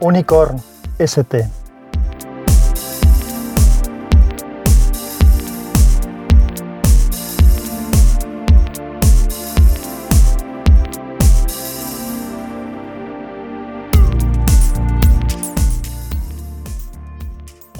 Unicorn ST.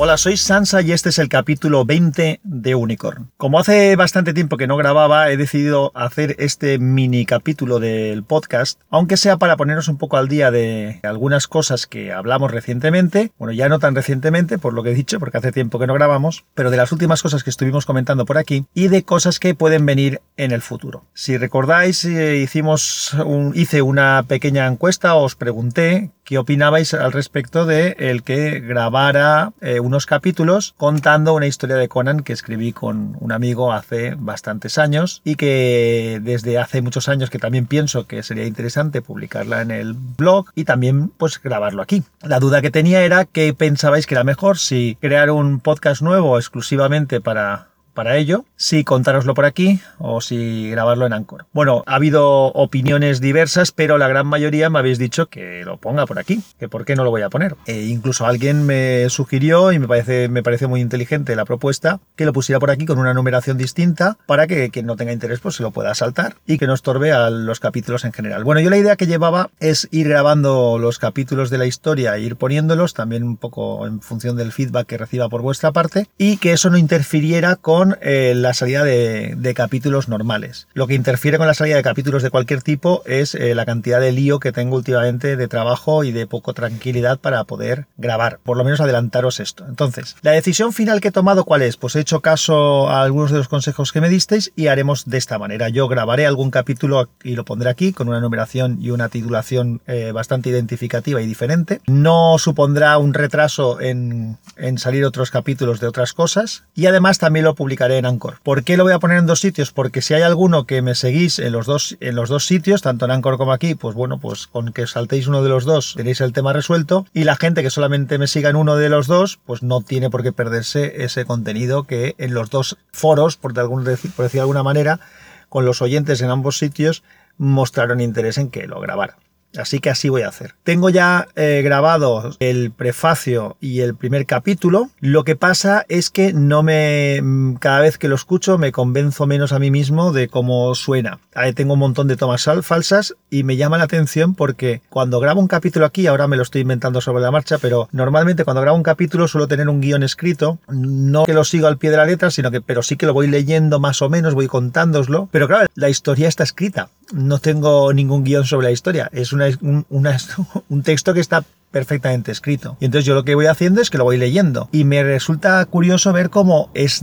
Hola, soy Sansa y este es el capítulo 20 de Unicorn. Como hace bastante tiempo que no grababa, he decidido hacer este mini capítulo del podcast, aunque sea para ponernos un poco al día de algunas cosas que hablamos recientemente, bueno, ya no tan recientemente, por lo que he dicho, porque hace tiempo que no grabamos, pero de las últimas cosas que estuvimos comentando por aquí y de cosas que pueden venir en el futuro. Si recordáis, eh, hicimos hice una pequeña encuesta, os pregunté qué opinabais al respecto de el que grabara eh, unos capítulos contando una historia de Conan que escribí con un amigo hace bastantes años y que desde hace muchos años que también pienso que sería interesante publicarla en el blog y también pues grabarlo aquí. La duda que tenía era que pensabais que era mejor si crear un podcast nuevo exclusivamente para para ello, si contároslo por aquí o si grabarlo en Anchor. Bueno, ha habido opiniones diversas, pero la gran mayoría me habéis dicho que lo ponga por aquí, que por qué no lo voy a poner. E incluso alguien me sugirió y me parece, me parece muy inteligente la propuesta que lo pusiera por aquí con una numeración distinta para que quien no tenga interés pues se lo pueda saltar y que no estorbe a los capítulos en general. Bueno, yo la idea que llevaba es ir grabando los capítulos de la historia e ir poniéndolos también un poco en función del feedback que reciba por vuestra parte y que eso no interfiriera con eh, la salida de, capítulos normales. Lo que interfiere con la salida de capítulos de cualquier tipo es eh, la cantidad de lío que tengo últimamente de trabajo y de poco tranquilidad para poder grabar. Por lo menos adelantaros esto. Entonces, la decisión final que he tomado, ¿cuál es? Pues he hecho caso a algunos de los consejos que me disteis y haremos de esta manera. Yo grabaré algún capítulo y lo pondré aquí con una numeración y una titulación eh, bastante identificativa y diferente. No supondrá un retraso en, en salir otros capítulos de otras cosas y además también lo publicaré en Anchor. ¿Por qué lo voy a poner en dos sitios? Porque si hay alguno que me seguís en los dos, en los dos sitios, tanto en Anchor como aquí, pues bueno, pues con que saltéis uno de los dos tenéis el tema resuelto. Y la gente que solamente me siga en uno de los dos, pues no tiene por qué perderse ese contenido que en los dos foros, por, de por decir de alguna manera, con los oyentes en ambos sitios, mostraron interés en que lo grabara. Así que así voy a hacer. Tengo ya eh, grabado el prefacio y el primer capítulo. Lo que pasa es que no me. Mm, cada vez que lo escucho me convenzo menos a mí mismo de cómo suena. Ahí tengo un montón de tomas falsas y me llama la atención porque cuando grabo un capítulo aquí, ahora me lo estoy inventando sobre la marcha, pero normalmente cuando grabo un capítulo suelo tener un guion escrito. No que lo sigo al pie de la letra, sino que, pero sí que lo voy leyendo más o menos, voy contándoslo. Pero claro, la historia está escrita. No tengo ningún guion sobre la historia. Es un, texto que está perfectamente escrito. Y entonces yo lo que voy haciendo es que lo voy leyendo. Y me resulta curioso ver cómo, es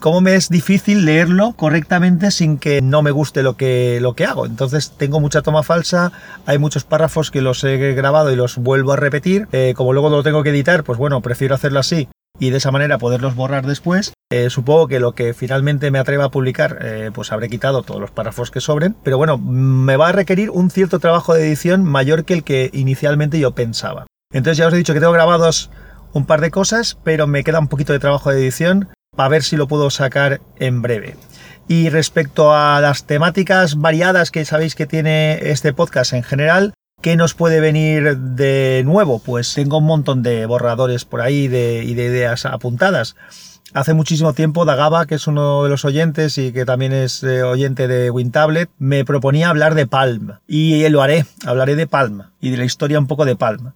cómo me es difícil leerlo correctamente sin que no me guste lo que, lo que hago. Entonces tengo mucha toma falsa, hay muchos párrafos que los he grabado y los vuelvo a repetir. Eh, como luego lo tengo que editar, pues bueno, prefiero hacerlo así y de esa manera poderlos borrar después. Eh, supongo que lo que finalmente me atreva a publicar, eh, pues habré quitado todos los párrafos que sobren, pero bueno, me va a requerir un cierto trabajo de edición mayor que el que inicialmente yo pensaba. Entonces ya os he dicho que tengo grabados un par de cosas, pero me queda un poquito de trabajo de edición para ver si lo puedo sacar en breve. Y respecto a las temáticas variadas que sabéis que tiene este podcast en general, ¿Qué nos puede venir de nuevo? Pues tengo un montón de borradores por ahí y de ideas apuntadas. Hace muchísimo tiempo Dagaba, que es uno de los oyentes y que también es eh, oyente de WinTablet, me proponía hablar de Palm. Y lo haré, hablaré de Palm y de la historia un poco de Palm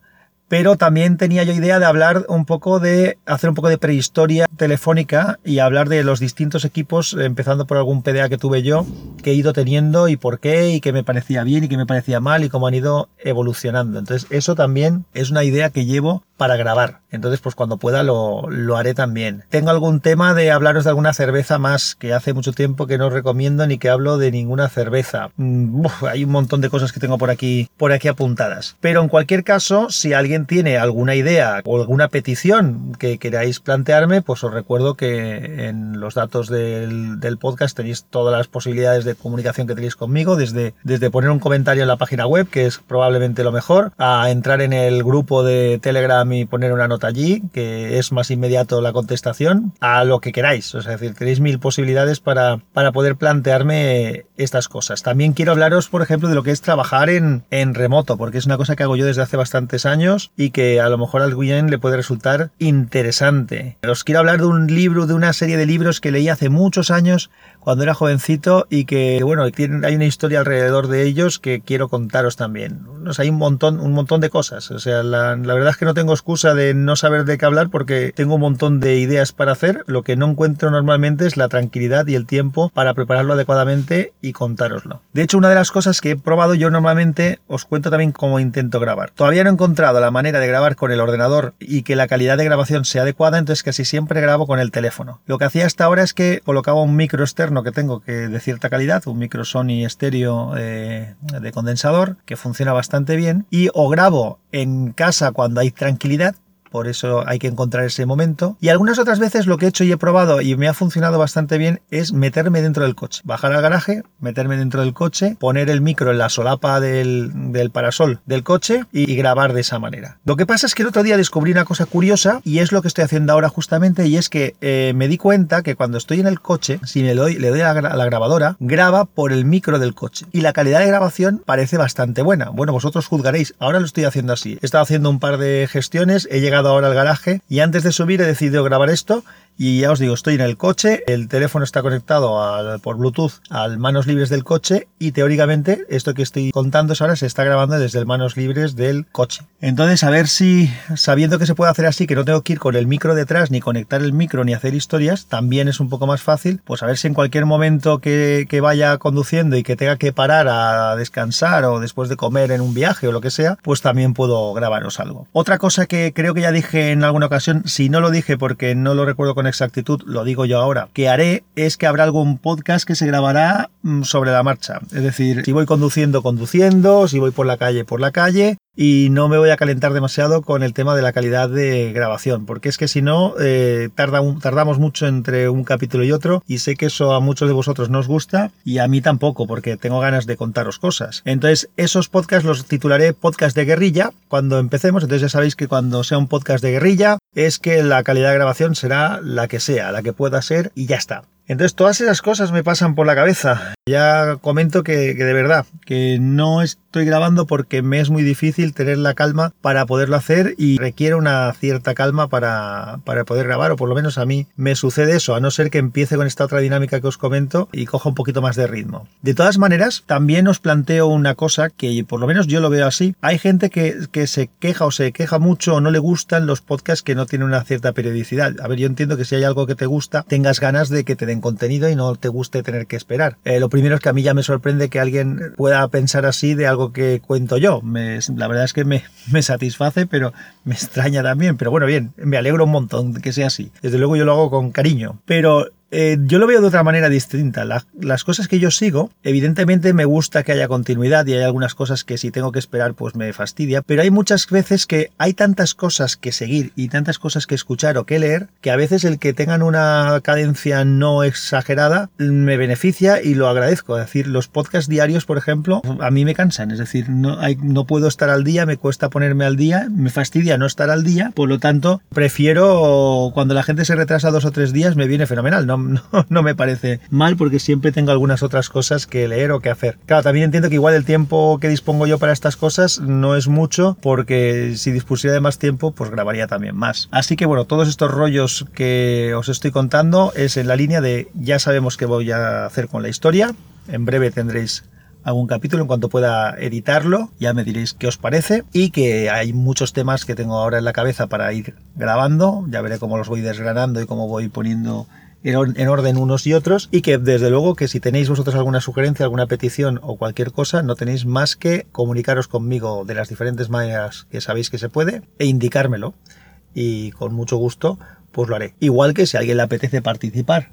pero también tenía yo idea de hablar un poco de hacer un poco de prehistoria telefónica y hablar de los distintos equipos, empezando por algún PDA que tuve yo, que he ido teniendo y por qué, y qué me parecía bien y qué me parecía mal y cómo han ido evolucionando. Entonces, eso también es una idea que llevo para grabar. Entonces, pues cuando pueda lo, lo haré también. Tengo algún tema de hablaros de alguna cerveza más, que hace mucho tiempo que no os recomiendo ni que hablo de ninguna cerveza. Mm, hay un montón de cosas que tengo por aquí, por aquí apuntadas. Pero en cualquier caso, si alguien tiene alguna idea o alguna petición que queráis plantearme, pues os recuerdo que en los datos del, del podcast tenéis todas las posibilidades de comunicación que tenéis conmigo, desde, desde poner un comentario en la página web, que es probablemente lo mejor, a entrar en el grupo de Telegram mí poner una nota allí, que es más inmediato la contestación, a lo que queráis. Es decir, tenéis mil posibilidades para, para poder plantearme estas cosas. También quiero hablaros, por ejemplo, de lo que es trabajar en, en remoto, porque es una cosa que hago yo desde hace bastantes años y que a lo mejor a alguien le puede resultar interesante. Os quiero hablar de un libro, de una serie de libros que leí hace muchos años cuando era jovencito y que, bueno, hay una historia alrededor de ellos que quiero contaros también. Hay un montón, un montón de cosas. O sea, la, la, verdad es que no tengo excusa de no saber de qué hablar porque tengo un montón de ideas para hacer. Lo que no encuentro normalmente es la tranquilidad y el tiempo para prepararlo adecuadamente y contároslo. De hecho, una de las cosas que he probado yo normalmente os cuento también cómo intento grabar. Todavía no he encontrado la manera de grabar con el ordenador y que la calidad de grabación sea adecuada, entonces casi siempre grabo con el teléfono. Lo que hacía hasta ahora es que colocaba un micro externo que tengo que de cierta calidad, un micro Sony estéreo eh, de condensador que funciona bastante bien y o grabo en casa cuando hay tranquilidad por eso hay que encontrar ese momento. Y algunas otras veces lo que he hecho y he probado y me ha funcionado bastante bien es meterme dentro del coche, bajar al garaje, meterme dentro del coche, poner el micro en la solapa del, parasol del coche y, grabar de esa manera. Lo que pasa es que el otro día descubrí una cosa curiosa y es lo que estoy haciendo ahora justamente y es que eh, me di cuenta que cuando estoy en el coche, si le doy, le doy a la, grabadora, graba por el micro del coche y la calidad de grabación parece bastante buena. Bueno, vosotros juzgaréis, ahora lo estoy haciendo así. He estado haciendo un par de gestiones, he llegado ahora al garaje y antes de subir he decidido grabar esto y ya os digo, estoy en el coche, el teléfono está conectado por Bluetooth al manos libres del coche y teóricamente esto que estoy contando ahora se está grabando desde el manos libres del coche. Entonces, a ver si, sabiendo que se puede hacer así, que no tengo que ir con el micro detrás, ni conectar el micro, ni hacer historias, también es un poco más fácil, pues a ver si en cualquier momento que, que vaya conduciendo y que tenga que parar a descansar o después de comer en un viaje o lo que sea, pues también puedo grabaros algo. Otra cosa que creo que ya dije en alguna ocasión, si no lo dije porque no lo recuerdo con exactitud, lo digo yo ahora, que haré es que habrá algún podcast que se grabará mm, sobre la marcha. Es decir, si voy conduciendo, conduciendo, si voy por la calle, por la calle, y no me voy a calentar demasiado con el tema de la calidad de grabación, porque es que si no, eh, tarda tardamos mucho entre un capítulo y otro y sé que eso a muchos de vosotros no os gusta y a mí tampoco, porque tengo ganas de contaros cosas. Entonces, esos podcasts los titularé podcast de guerrilla cuando empecemos, entonces ya sabéis que cuando sea un podcast de guerrilla es que la calidad de grabación será la que sea, la que pueda ser y ya está. Entonces todas esas cosas me pasan por la cabeza. Ya comento que, de verdad, que no estoy grabando porque me es muy difícil tener la calma para poderlo hacer y requiere una cierta calma para, para poder grabar, o por lo menos a mí me sucede eso, a no ser que empiece con esta otra dinámica que os comento y coja un poquito más de ritmo. De todas maneras, también os planteo una cosa que por lo menos yo lo veo así. Hay gente que, que se queja o se queja mucho o no le gustan los podcasts que no tienen una cierta periodicidad. A ver, yo entiendo que si hay algo que te gusta, tengas ganas de que te den contenido y no te guste tener que esperar. Eh, lo primero es que a mí ya me sorprende que alguien pueda pensar así de algo que cuento yo. la verdad es que me, me satisface, pero me extraña también. Pero bueno, bien, me alegro un montón que sea así. Desde luego yo lo hago con cariño. Pero eh, yo lo veo de otra manera distinta. las cosas que yo sigo, evidentemente me gusta que haya continuidad y hay algunas cosas que si tengo que esperar pues me fastidia, pero hay muchas veces que hay tantas cosas que seguir y tantas cosas que escuchar o que leer que a veces el que tengan una cadencia no exagerada me beneficia y lo agradezco. Es decir, los podcasts diarios, por ejemplo, a mí me cansan, es decir, no, no puedo estar al día, me cuesta ponerme al día, me fastidia no estar al día, por lo tanto prefiero cuando la gente se retrasa dos o tres días me viene fenomenal, no me parece mal porque siempre tengo algunas otras cosas que leer o que hacer. Claro, también entiendo que igual el tiempo que dispongo yo para estas cosas no es mucho porque si dispusiera de más tiempo pues grabaría también más. Así que bueno, todos estos rollos que os estoy contando es en la línea de ya sabemos qué voy a hacer con la historia. En breve tendréis algún capítulo en cuanto pueda editarlo, ya me diréis qué os parece y que hay muchos temas que tengo ahora en la cabeza para ir grabando, ya veré cómo los voy desgranando y cómo voy poniendo en orden unos y otros y que desde luego que si tenéis vosotros alguna sugerencia, alguna petición o cualquier cosa, no tenéis más que comunicaros conmigo de las diferentes maneras que sabéis que se puede e indicármelo y con mucho gusto pues lo haré. Igual que si alguien le apetece participar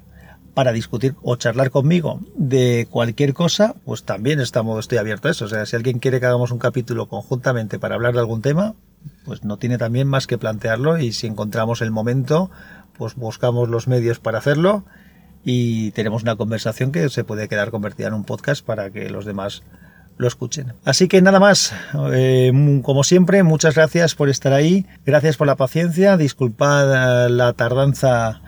para discutir o charlar conmigo de cualquier cosa, pues también estamos, estoy abierto a eso. O sea, si alguien quiere que hagamos un capítulo conjuntamente para hablar de algún tema, pues no tiene también más que plantearlo y si encontramos el momento, pues buscamos los medios para hacerlo y tenemos una conversación que se puede quedar convertida en un podcast para que los demás lo escuchen. Así que nada más, eh, como siempre, muchas gracias por estar ahí, gracias por la paciencia, disculpad la tardanza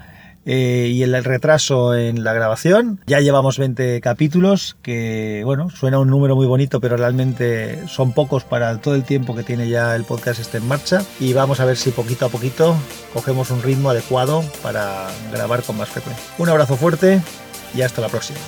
eh, y el retraso en la grabación. Ya llevamos 20 capítulos, que bueno, suena un número muy bonito, pero realmente son pocos para todo el tiempo que tiene ya el podcast este en marcha. Y vamos a ver si poquito a poquito cogemos un ritmo adecuado para grabar con más frecuencia. Un abrazo fuerte y hasta la próxima.